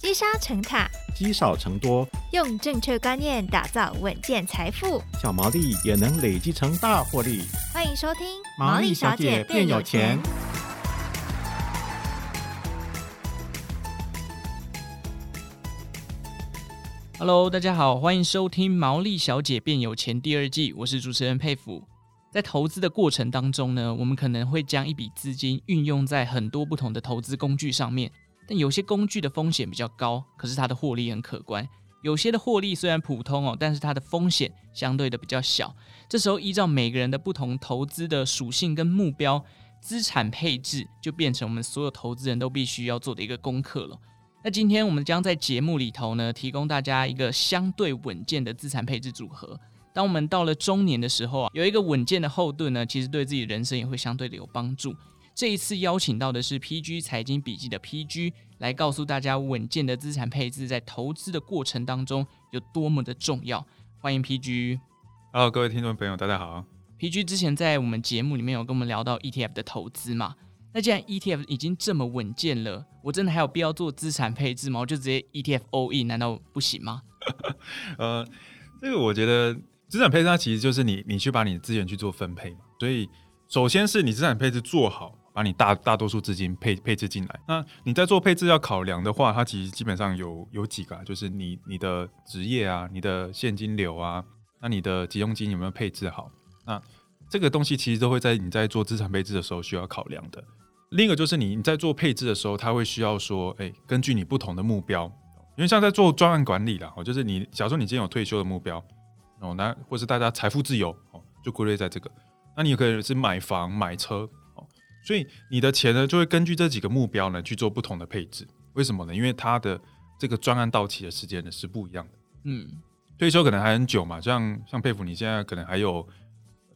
积沙成塔，积少成多，用正确观念打造稳健财富，小毛利也能累积成大获利。欢迎收听《毛利小姐变有钱》。Hello，大家好，欢迎收听《毛利小姐变有钱》第二季，我是主持人沛甫。在投资的过程当中呢，我们可能会将一笔资金运用在很多不同的投资工具上面。但有些工具的风险比较高，可是它的获利很可观；有些的获利虽然普通哦，但是它的风险相对的比较小。这时候依照每个人的不同投资的属性跟目标，资产配置就变成我们所有投资人都必须要做的一个功课了。那今天我们将在节目里头呢，提供大家一个相对稳健的资产配置组合。当我们到了中年的时候啊，有一个稳健的后盾呢，其实对自己人生也会相对的有帮助。这一次邀请到的是 PG 财经笔记的 PG 来告诉大家稳健的资产配置在投资的过程当中有多么的重要。欢迎 PG。Hello，各位听众朋友，大家好。PG 之前在我们节目里面有跟我们聊到 ETF 的投资嘛？那既然 ETF 已经这么稳健了，我真的还有必要做资产配置吗？我就直接 ETF all in，难道不行吗？呃，这个我觉得资产配置它其实就是你你去把你的资源去做分配嘛。所以首先是你资产配置做好。把你大大多数资金配配置进来，那你在做配置要考量的话，它其实基本上有有几个，啊就是你你的职业啊，你的现金流啊，那你的急用金有没有配置好？那这个东西其实都会在你在做资产配置的时候需要考量的。另一个就是你你在做配置的时候，它会需要说，哎，根据你不同的目标，因为像在做专案管理啦，哦，就是你假如说你今天有退休的目标哦，那或是大家财富自由哦，就归类在这个，那你有可能是买房买车。所以你的钱呢，就会根据这几个目标呢去做不同的配置。为什么呢？因为它的这个专案到期的时间呢是不一样的。嗯，退休可能还很久嘛，像像佩服你现在可能还有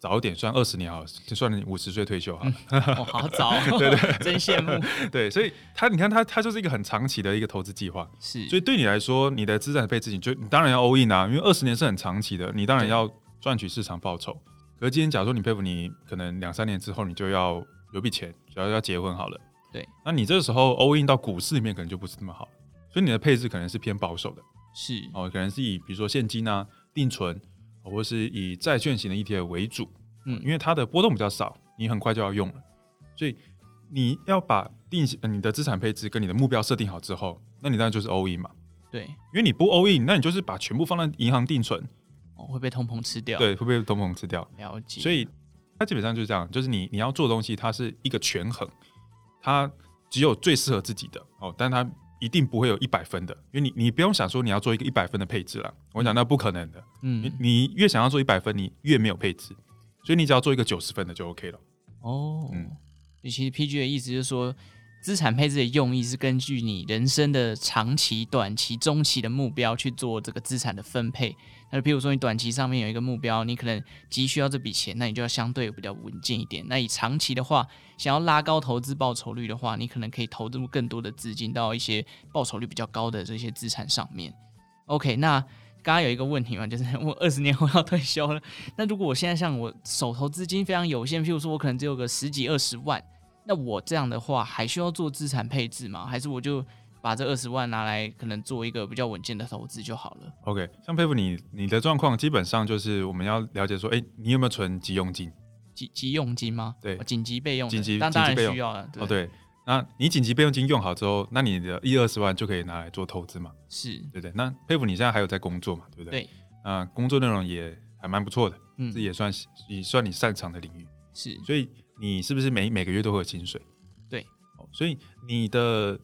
早一点算二十年好，就算你五十岁退休好了。嗯哦、好早，对对，真羡慕。对，所以他你看他他就是一个很长期的一个投资计划。是，所以对你来说，你的资产配置你就你当然要 all in 啊，因为二十年是很长期的，你当然要赚取市场报酬。可是今天假如说你佩服你可能两三年之后你就要。有笔钱，只要要结婚好了。对，那你这个时候 all in 到股市里面可能就不是那么好，所以你的配置可能是偏保守的。是哦，可能是以比如说现金啊、定存，或是以债券型的 ETF 为主。嗯，因为它的波动比较少，你很快就要用了，所以你要把定你的资产配置跟你的目标设定好之后，那你当然就是 all in 嘛。对，因为你不 all in，那你就是把全部放在银行定存，哦，会被通膨吃掉。对，会被通膨吃掉。了解。所以。它基本上就是这样，就是你你要做东西，它是一个权衡，它只有最适合自己的哦，但它一定不会有一百分的，因为你你不用想说你要做一个一百分的配置了，我讲那不可能的，嗯，你你越想要做一百分，你越没有配置，所以你只要做一个九十分的就 OK 了。哦，嗯，其实 PG 的意思就是说。资产配置的用意是根据你人生的长期、短期、中期的目标去做这个资产的分配。那譬如说你短期上面有一个目标，你可能急需要这笔钱，那你就要相对比较稳健一点。那以长期的话，想要拉高投资报酬率的话，你可能可以投入更多的资金到一些报酬率比较高的这些资产上面。OK，那刚刚有一个问题嘛，就是我二十年后要退休了，那如果我现在像我手头资金非常有限，譬如说我可能只有个十几二十万。那我这样的话还需要做资产配置吗？还是我就把这二十万拿来可能做一个比较稳健的投资就好了？OK，像佩服你你的状况基本上就是我们要了解说，哎、欸，你有没有存急用金？急急用金吗？对，紧急备用。紧急，当然需要了。哦，对，那你紧急备用金用好之后，那你的一二十万就可以拿来做投资嘛？是，对不对？那佩服你现在还有在工作嘛？对不对？对。啊，工作内容也还蛮不错的，嗯，这也算也算你擅长的领域。是，所以你是不是每每个月都会有薪水对？所以你的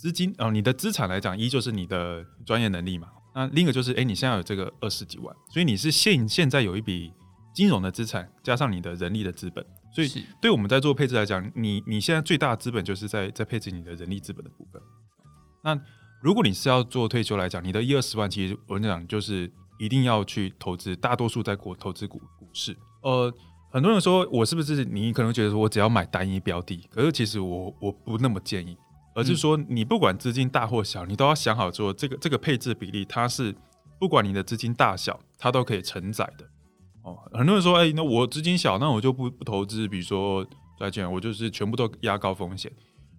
资金哦，你的资产来讲，一就是你的专业能力嘛。那另一个就是，哎，你现在有这个二十几万，所以你是现现在有一笔金融的资产，加上你的人力的资本。所以对我们在做配置来讲，你你现在最大的资本就是在在配置你的人力资本的部分。那如果你是要做退休来讲，你的一二十万，其实我跟你讲，就是一定要去投资，大多数在国投资股股市。呃。很多人说，我是不是你可能觉得说我只要买单一标的，可是其实我我不那么建议，而是说你不管资金大或小，你都要想好说这个这个配置比例，它是不管你的资金大小，它都可以承载的。哦，很多人说，哎，那我资金小，那我就不不投资，比如说债券，我就是全部都压高风险。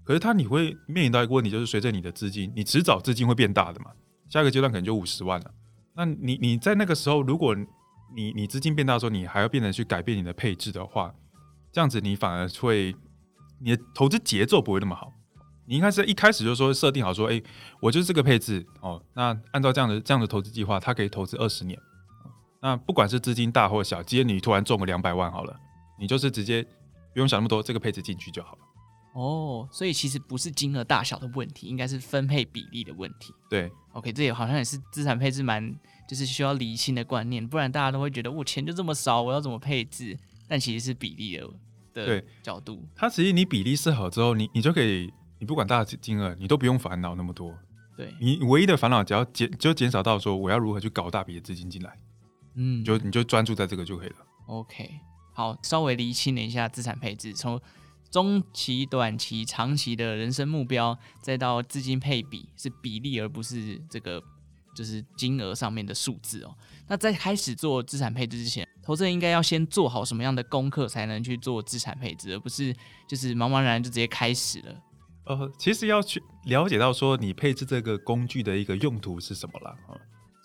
可是它你会面临到一个问题，就是随着你的资金，你迟早资金会变大的嘛。下一个阶段可能就五十万了。那你你在那个时候，如果你你资金变大的时候，你还要变得去改变你的配置的话，这样子你反而会你的投资节奏不会那么好。你应该是一开始就说设定好说，哎、欸，我就是这个配置哦。那按照这样的这样的投资计划，它可以投资二十年。那不管是资金大或小，今天你突然中个两百万好了，你就是直接不用想那么多，这个配置进去就好了。哦，所以其实不是金额大小的问题，应该是分配比例的问题。对，OK，这也好像也是资产配置蛮就是需要理性的观念，不然大家都会觉得我钱就这么少，我要怎么配置？但其实是比例的的角度。它其实你比例设好之后，你你就可以，你不管大金额，你都不用烦恼那么多。对，你唯一的烦恼只要减就减少到说我要如何去搞大笔的资金进来，嗯，就你就专注在这个就可以了。OK，好，稍微厘清了一下资产配置，从。中期、短期、长期的人生目标，再到资金配比是比例，而不是这个就是金额上面的数字哦。那在开始做资产配置之前，投资人应该要先做好什么样的功课，才能去做资产配置，而不是就是茫茫然然就直接开始了。呃，其实要去了解到说你配置这个工具的一个用途是什么啦。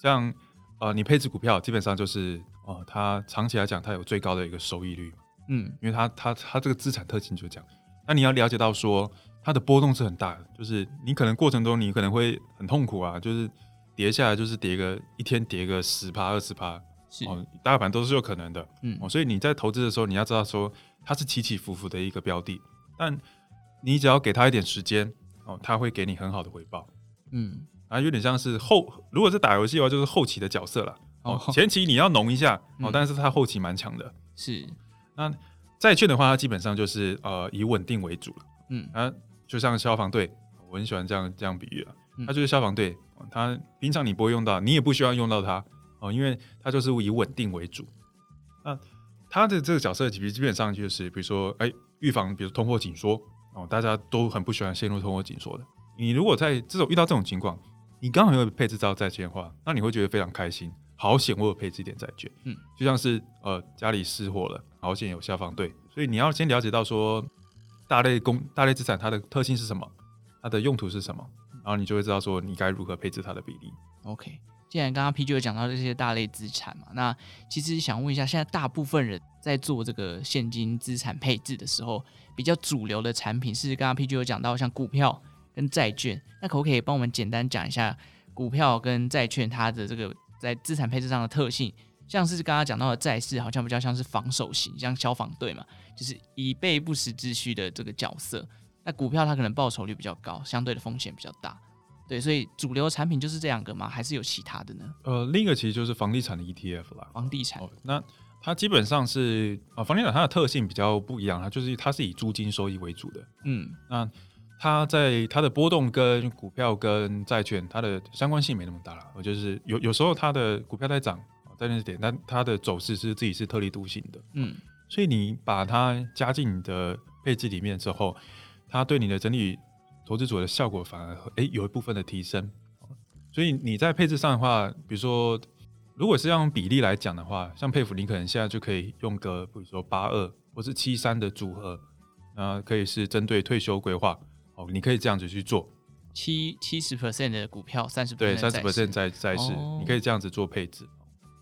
像呃，你配置股票，基本上就是哦、呃，它长期来讲，它有最高的一个收益率。嗯，因为它它它这个资产特性就这样，那你要了解到说它的波动是很大的，就是你可能过程中你可能会很痛苦啊，就是跌下来就是跌个一天跌个十趴二十趴，是。哦，大盘都是有可能的，嗯。哦，所以你在投资的时候你要知道说它是起起伏伏的一个标的，但你只要给他一点时间哦，他会给你很好的回报，嗯，啊，有点像是后如果是打游戏的话就是后期的角色了，哦，前期你要浓一下哦，但是他后期蛮强的，是。那债券的话，它基本上就是呃以稳定为主了。嗯，啊，就像消防队，我很喜欢这样这样比喻啊。嗯、它就是消防队，它平常你不会用到，你也不需要用到它哦，因为它就是以稳定为主。那它的这个角色其实基本上就是，比如说，哎，预防，比如通货紧缩哦，大家都很不喜欢陷入通货紧缩的。你如果在这种遇到这种情况，你刚好有配置到债券的话，那你会觉得非常开心。好险，我有配置一点债券，嗯，就像是呃家里失火了，好险有消防队，所以你要先了解到说大类公大类资产它的特性是什么，它的用途是什么，然后你就会知道说你该如何配置它的比例。OK，既然刚刚 PG 有讲到这些大类资产嘛，那其实想问一下，现在大部分人在做这个现金资产配置的时候，比较主流的产品是刚刚 PG 有讲到像股票跟债券，那可不可以帮我们简单讲一下股票跟债券它的这个？在资产配置上的特性，像是刚刚讲到的债市，好像比较像是防守型，像消防队嘛，就是以备不时之需的这个角色。那股票它可能报酬率比较高，相对的风险比较大。对，所以主流产品就是这两个吗？还是有其他的呢？呃，另一个其实就是房地产的 ETF 啦。房地产，哦，那它基本上是啊，房地产它的特性比较不一样，它就是它是以租金收益为主的。嗯，那。它在它的波动跟股票跟债券它的相关性没那么大了，我就是有有时候它的股票在涨，在那点，但它的走势是自己是特立独行的，嗯，所以你把它加进你的配置里面之后，它对你的整体投资组的效果反而诶、欸、有一部分的提升，所以你在配置上的话，比如说如果是用比例来讲的话，像佩服你可能现在就可以用个比如说八二或是七三的组合，那可以是针对退休规划。哦，你可以这样子去做，七七十 percent 的股票，三十对三十 percent 在债市，你可以这样子做配置。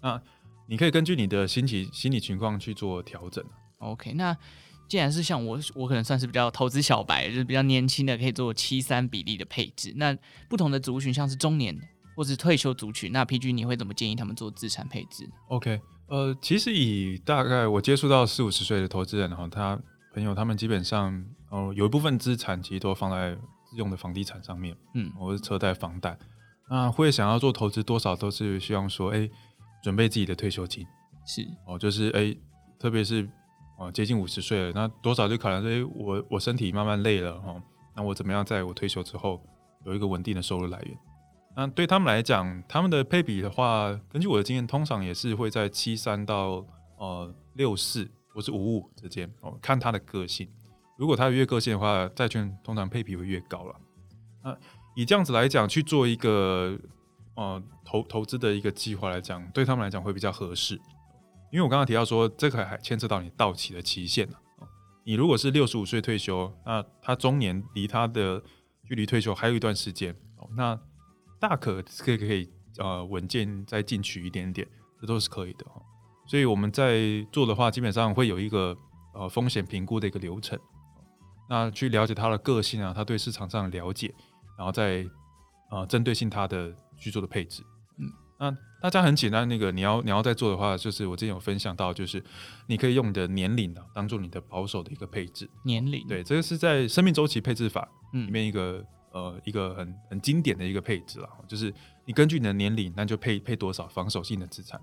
那你可以根据你的心情心理情况去做调整。OK，那既然是像我，我可能算是比较投资小白，就是比较年轻的，可以做七三比例的配置。那不同的族群，像是中年或是退休族群，那 PG 你会怎么建议他们做资产配置？OK，呃，其实以大概我接触到四五十岁的投资人哈，他朋友他们基本上。哦，有一部分资产其实都放在自用的房地产上面，嗯，或是车贷、房贷，那会想要做投资，多少都是希望说，哎、欸，准备自己的退休金，是哦，就是哎、欸，特别是哦接近五十岁了，那多少就考量说，哎、欸，我我身体慢慢累了哦，那我怎么样在我退休之后有一个稳定的收入来源？那对他们来讲，他们的配比的话，根据我的经验，通常也是会在七三到呃六四或是五五之间哦，看他的个性。如果他越个性的话，债券通常配比会越高了。那以这样子来讲，去做一个呃投投资的一个计划来讲，对他们来讲会比较合适。因为我刚刚提到说，这个还牵涉到你到期的期限你如果是六十五岁退休，那他中年离他的距离退休还有一段时间，哦，那大可可以可以呃稳健再进取一点点，这都是可以的哈。所以我们在做的话，基本上会有一个呃风险评估的一个流程，那去了解他的个性啊，他对市场上的了解，然后再呃针对性他的去做的配置。嗯，那大家很简单，那个你要你要在做的话，就是我之前有分享到，就是你可以用你的年龄啊当做你的保守的一个配置。年龄，对，这个是在生命周期配置法里面一个、嗯、呃一个很很经典的一个配置了，就是你根据你的年龄，那就配配多少防守性的资产。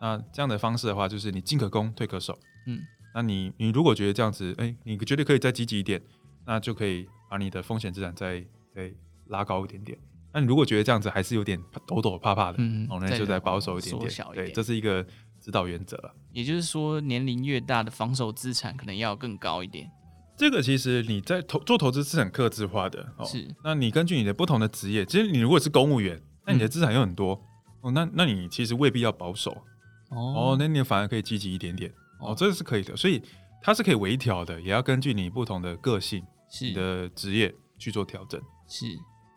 那这样的方式的话，就是你进可攻，退可守。嗯，那你你如果觉得这样子，哎、欸，你觉得可以再积极一点，那就可以把你的风险资产再再拉高一点点。那你如果觉得这样子还是有点抖抖怕怕的，嗯，哦，那就再保守一点点。点对，这是一个指导原则。也就是说，年龄越大的防守资产可能要更高一点。这个其实你在投做投资是很克制化的。哦、是。那你根据你的不同的职业，其实你如果是公务员，那你的资产又很多，嗯、哦，那那你其实未必要保守。哦，那你反而可以积极一点点哦，这个是可以的，所以它是可以微调的，也要根据你不同的个性、是你的职业去做调整。是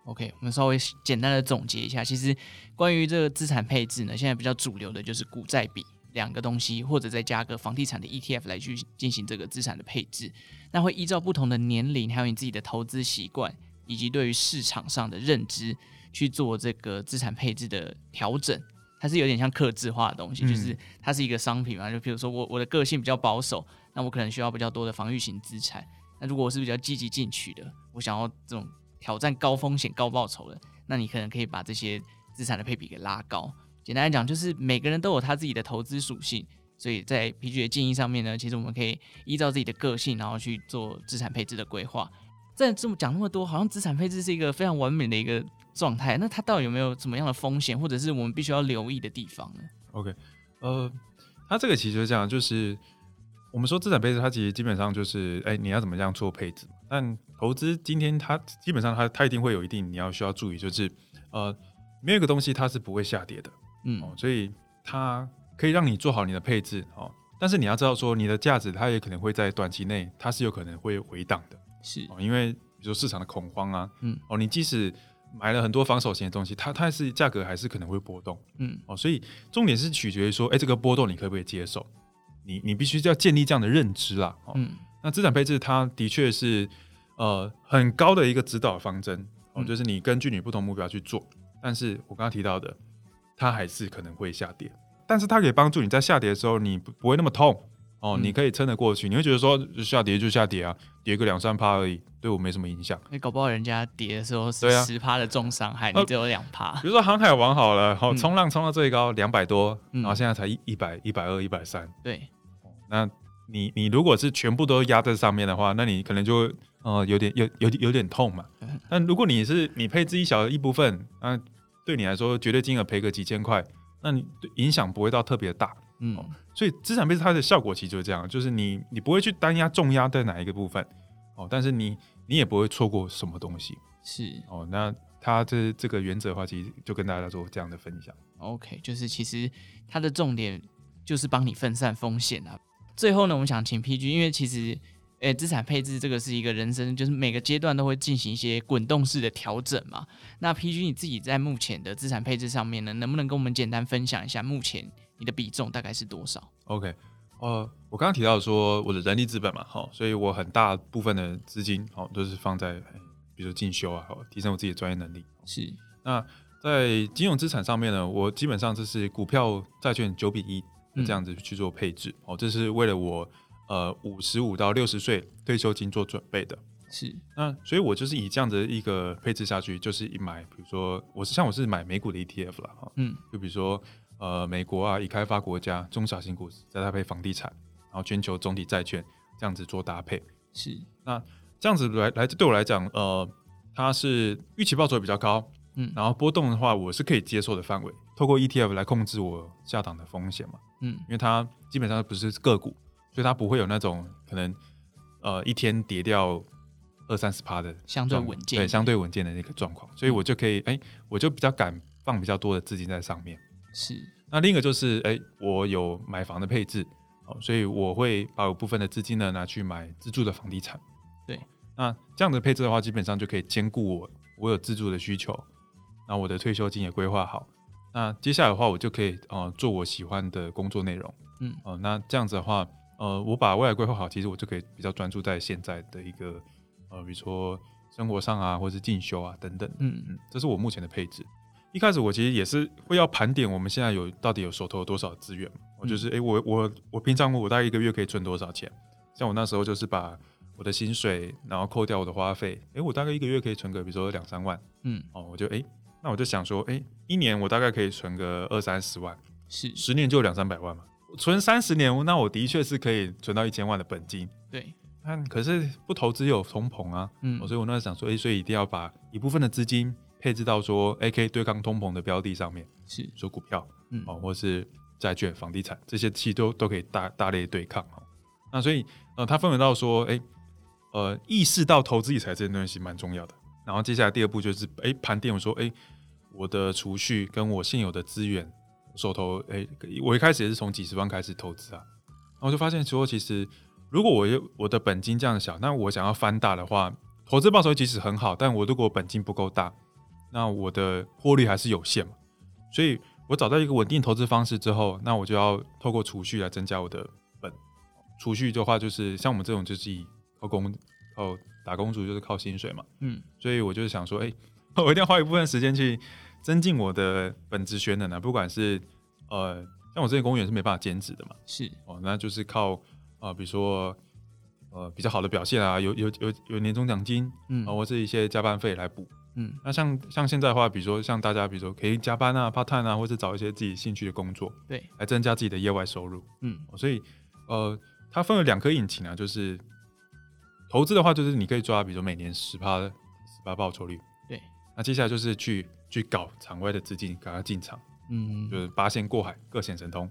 ，OK，我们稍微简单的总结一下，其实关于这个资产配置呢，现在比较主流的就是股债比两个东西，或者再加个房地产的 ETF 来去进行这个资产的配置。那会依照不同的年龄，还有你自己的投资习惯，以及对于市场上的认知去做这个资产配置的调整。它是有点像刻制化的东西，嗯、就是它是一个商品嘛。就比如说我我的个性比较保守，那我可能需要比较多的防御型资产。那如果我是比较积极进取的，我想要这种挑战高风险高报酬的，那你可能可以把这些资产的配比给拉高。简单来讲，就是每个人都有他自己的投资属性，所以在 PG 的建议上面呢，其实我们可以依照自己的个性，然后去做资产配置的规划。在这么讲那么多，好像资产配置是一个非常完美的一个。状态，那它到底有没有什么样的风险，或者是我们必须要留意的地方呢？OK，呃，它这个其实就是这样，就是我们说资产配置，它其实基本上就是，哎、你要怎么样做配置？但投资今天它基本上它它一定会有一定你要需要注意，就是呃，没有一个东西它是不会下跌的，嗯，所以它可以让你做好你的配置哦。但是你要知道说，你的价值它也可能会在短期内它是有可能会回档的，是。哦，因为比如说市场的恐慌啊，嗯，哦，你即使买了很多防守型的东西，它它是价格还是可能会波动，嗯。哦，所以重点是取决于说，哎、欸，这个波动你可不可以接受？你你必须要建立这样的认知啦，哦，嗯，那资产配置它的确是呃很高的一个指导方针，哦，就是你根据你不同目标去做，但是我刚刚提到的，它还是可能会下跌，但是它可以帮助你在下跌的时候你不不会那么痛。哦，你可以撑得过去，你会觉得说下跌就下跌啊，跌个两三趴而已，对我没什么影响。你搞不好人家跌的时候是十趴的重伤害，啊、你只有两趴。比如说航海王好了，好冲浪冲到最高两百多，嗯、然后现在才一一百一百二一百三。对，那你你如果是全部都压在上面的话，那你可能就呃有点有有有点痛嘛。嗯、但如果你是你配置一小一部分，那对你来说绝对金额赔个几千块，那你影响不会到特别大。嗯，所以资产配置它的效果其实就是这样，就是你你不会去单压重压在哪一个部分哦，但是你你也不会错过什么东西，是哦。那它这这个原则的话，其实就跟大家做这样的分享。OK，就是其实它的重点就是帮你分散风险啊。最后呢，我们想请 PG，因为其实诶资产配置这个是一个人生，就是每个阶段都会进行一些滚动式的调整嘛。那 PG 你自己在目前的资产配置上面呢，能不能跟我们简单分享一下目前？你的比重大概是多少？OK，呃，我刚刚提到说我的人力资本嘛，好，所以我很大部分的资金，好，都是放在比如说进修啊，好，提升我自己的专业能力。是，那在金融资产上面呢，我基本上就是股票、债券九比一这样子去做配置，哦、嗯，这是为了我呃五十五到六十岁退休金做准备的。是，那所以我就是以这样的一个配置下去，就是一买，比如说我是像我是买美股的 ETF 了，哈，嗯，就比如说。呃，美国啊，已开发国家中小型股再搭配房地产，然后全球总体债券这样子做搭配。是，那这样子来来对我来讲，呃，它是预期报酬比较高，嗯，然后波动的话我是可以接受的范围。透过 ETF 来控制我下档的风险嘛，嗯，因为它基本上不是个股，所以它不会有那种可能呃一天跌掉二三十趴的相对稳健，对，相对稳健的那个状况，所以我就可以哎、欸，我就比较敢放比较多的资金在上面。是，那另一个就是，哎、欸，我有买房的配置，哦，所以我会把有部分的资金呢拿去买自住的房地产。对，那这样的配置的话，基本上就可以兼顾我我有自住的需求，那我的退休金也规划好。那接下来的话，我就可以呃做我喜欢的工作内容。嗯，哦、呃，那这样子的话，呃，我把未来规划好，其实我就可以比较专注在现在的一个呃，比如说生活上啊，或者是进修啊等等。嗯嗯，这是我目前的配置。一开始我其实也是会要盘点我们现在有到底有手头有多少资源嘛，我就是哎、嗯欸，我我我平常我大概一个月可以存多少钱？像我那时候就是把我的薪水，然后扣掉我的花费，哎、欸，我大概一个月可以存个比如说两三万，嗯，哦，我就哎、欸，那我就想说，哎、欸，一年我大概可以存个二三十万，是十年就两三百万嘛，存三十年，那我的确是可以存到一千万的本金，对，但可是不投资有通膨啊，嗯，所以我那时候想说，哎、欸，所以一定要把一部分的资金。配置到说，哎，可以对抗通膨的标的上面，是说股票，嗯，哦，或是债券、房地产这些，其实都都可以大大类对抗哈。那所以，呃，他分为到说，哎，呃，意识到投资理财这件东西蛮重要的。然后接下来第二步就是，哎，盘点我说，哎，我的储蓄跟我现有的资源手头，哎，我一开始也是从几十万开始投资啊，然后就发现说，其实如果我有我的本金这样小，那我想要翻大的话，投资报酬其实很好，但我如果本金不够大。那我的获利还是有限嘛，所以我找到一个稳定投资方式之后，那我就要透过储蓄来增加我的本。储蓄的话，就是像我们这种就是以靠工靠打工族，就是靠薪水嘛，嗯，所以我就是想说，哎、欸，我一定要花一部分时间去增进我的本职学能啊，不管是呃，像我这些公务员是没办法兼职的嘛，是。哦，那就是靠啊、呃，比如说呃比较好的表现啊，有有有有年终奖金，嗯，啊或是一些加班费来补。嗯，那像像现在的话，比如说像大家，比如说可以加班啊、part time 啊，或者找一些自己兴趣的工作，对，来增加自己的业外收入。嗯，所以呃，它分为两颗引擎啊，就是投资的话，就是你可以抓，比如说每年十趴十趴报酬率。对，那接下来就是去去搞场外的资金，赶快进场。嗯，就是八仙过海，各显神通。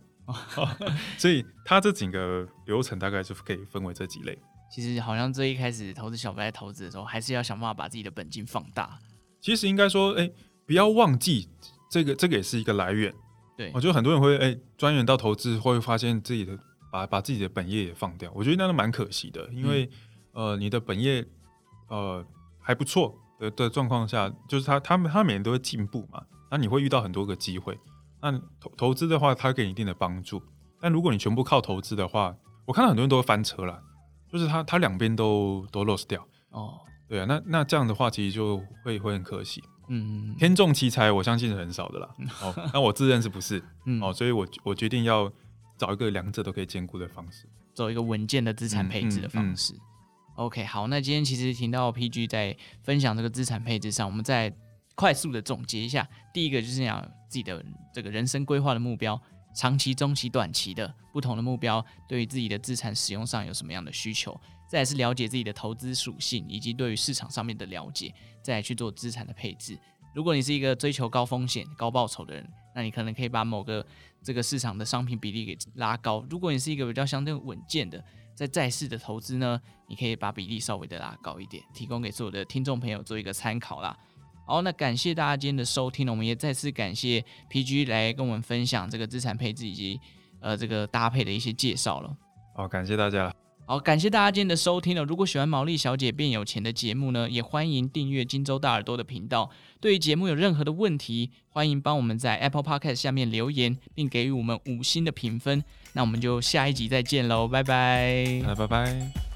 所以它这整个流程大概就可以分为这几类。其实好像最一开始投资小白在投资的时候，还是要想办法把自己的本金放大。其实应该说，哎、欸，不要忘记这个，这个也是一个来源。对，我觉得很多人会哎钻研到投资，会发现自己的把把自己的本业也放掉。我觉得那都蛮可惜的，因为、嗯、呃，你的本业呃还不错的的状况下，就是他他们他每年都会进步嘛，那你会遇到很多个机会。那投投资的话，它给你一定的帮助。但如果你全部靠投资的话，我看到很多人都会翻车了，就是他他两边都都 loss 掉。哦。对啊，那那这样的话，其实就会会很可惜。嗯，天纵奇才，我相信是很少的啦。哦，那我自认是不是？嗯，哦，所以我我决定要找一个两者都可以兼顾的方式，走一个稳健的资产配置的方式。嗯嗯嗯、OK，好，那今天其实听到 PG 在分享这个资产配置上，我们再快速的总结一下。第一个就是讲自己的这个人生规划的目标，长期、中期、短期的不同的目标，对于自己的资产使用上有什么样的需求？再是了解自己的投资属性，以及对于市场上面的了解，再来去做资产的配置。如果你是一个追求高风险、高报酬的人，那你可能可以把某个这个市场的商品比例给拉高。如果你是一个比较相对稳健的，在债市的投资呢，你可以把比例稍微的拉高一点，提供给所有的听众朋友做一个参考啦。好，那感谢大家今天的收听，我们也再次感谢 PG 来跟我们分享这个资产配置以及呃这个搭配的一些介绍了。好，感谢大家。好，感谢大家今天的收听了。如果喜欢毛利小姐变有钱的节目呢，也欢迎订阅荆州大耳朵的频道。对于节目有任何的问题，欢迎帮我们在 Apple Podcast 下面留言，并给予我们五星的评分。那我们就下一集再见喽，拜拜。拜拜。